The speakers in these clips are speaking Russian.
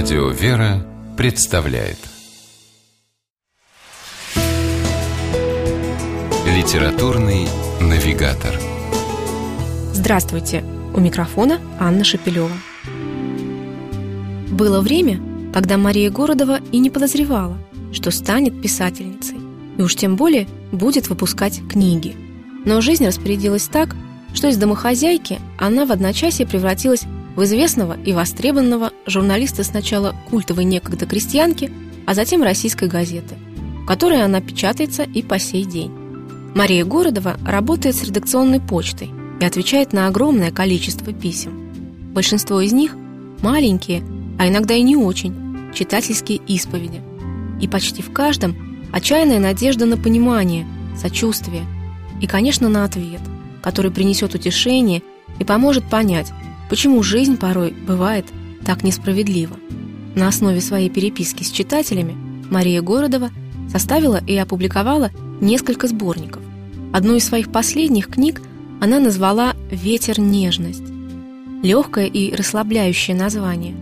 Радио «Вера» представляет Литературный навигатор Здравствуйте! У микрофона Анна Шапилева. Было время, когда Мария Городова и не подозревала, что станет писательницей, и уж тем более будет выпускать книги. Но жизнь распорядилась так, что из домохозяйки она в одночасье превратилась в известного и востребованного журналиста сначала культовой некогда крестьянки, а затем российской газеты, в которой она печатается и по сей день. Мария Городова работает с редакционной почтой и отвечает на огромное количество писем. Большинство из них – маленькие, а иногда и не очень, читательские исповеди. И почти в каждом отчаянная надежда на понимание, сочувствие и, конечно, на ответ, который принесет утешение и поможет понять, почему жизнь порой бывает так несправедлива. На основе своей переписки с читателями Мария Городова составила и опубликовала несколько сборников. Одну из своих последних книг она назвала «Ветер нежность». Легкое и расслабляющее название.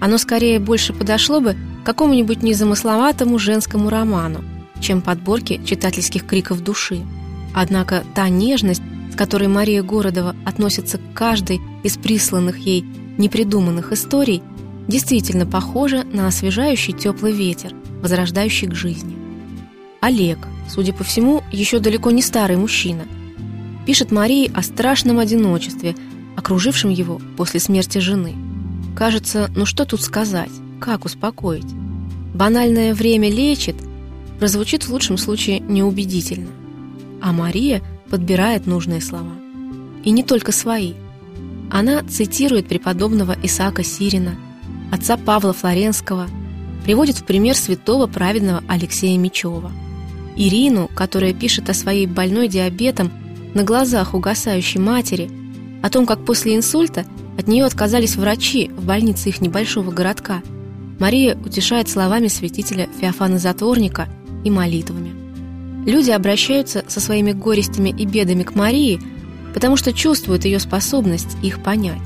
Оно скорее больше подошло бы какому-нибудь незамысловатому женскому роману, чем подборке читательских криков души. Однако та нежность, которой Мария Городова относится к каждой из присланных ей непридуманных историй, действительно похожа на освежающий теплый ветер, возрождающий к жизни. Олег, судя по всему, еще далеко не старый мужчина, пишет Марии о страшном одиночестве, окружившем его после смерти жены. Кажется, ну что тут сказать, как успокоить? Банальное «время лечит» прозвучит в лучшем случае неубедительно. А Мария – подбирает нужные слова. И не только свои. Она цитирует преподобного Исаака Сирина, отца Павла Флоренского, приводит в пример святого праведного Алексея Мечева. Ирину, которая пишет о своей больной диабетом на глазах угасающей матери, о том, как после инсульта от нее отказались врачи в больнице их небольшого городка, Мария утешает словами святителя Феофана Затворника и молитвами. Люди обращаются со своими горестями и бедами к Марии, потому что чувствуют ее способность их понять.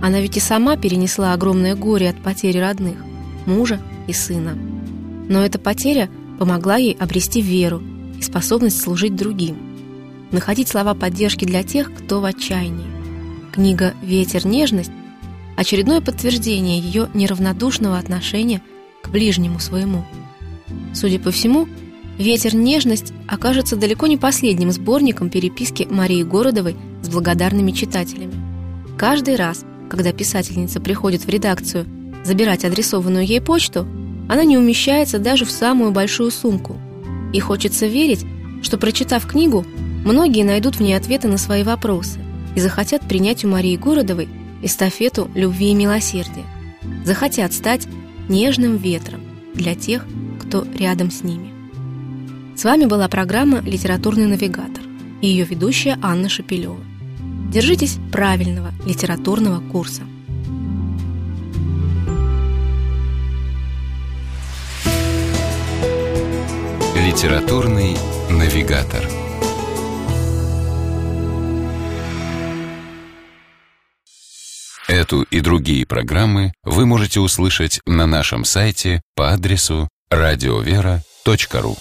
Она ведь и сама перенесла огромное горе от потери родных, мужа и сына. Но эта потеря помогла ей обрести веру и способность служить другим, находить слова поддержки для тех, кто в отчаянии. Книга «Ветер. Нежность» – очередное подтверждение ее неравнодушного отношения к ближнему своему. Судя по всему, «Ветер. Нежность» окажется далеко не последним сборником переписки Марии Городовой с благодарными читателями. Каждый раз, когда писательница приходит в редакцию забирать адресованную ей почту, она не умещается даже в самую большую сумку. И хочется верить, что, прочитав книгу, многие найдут в ней ответы на свои вопросы и захотят принять у Марии Городовой эстафету любви и милосердия. Захотят стать нежным ветром для тех, кто рядом с ними. С вами была программа «Литературный навигатор» и ее ведущая Анна Шапилева. Держитесь правильного литературного курса. Литературный навигатор. Эту и другие программы вы можете услышать на нашем сайте по адресу радиовера.ру.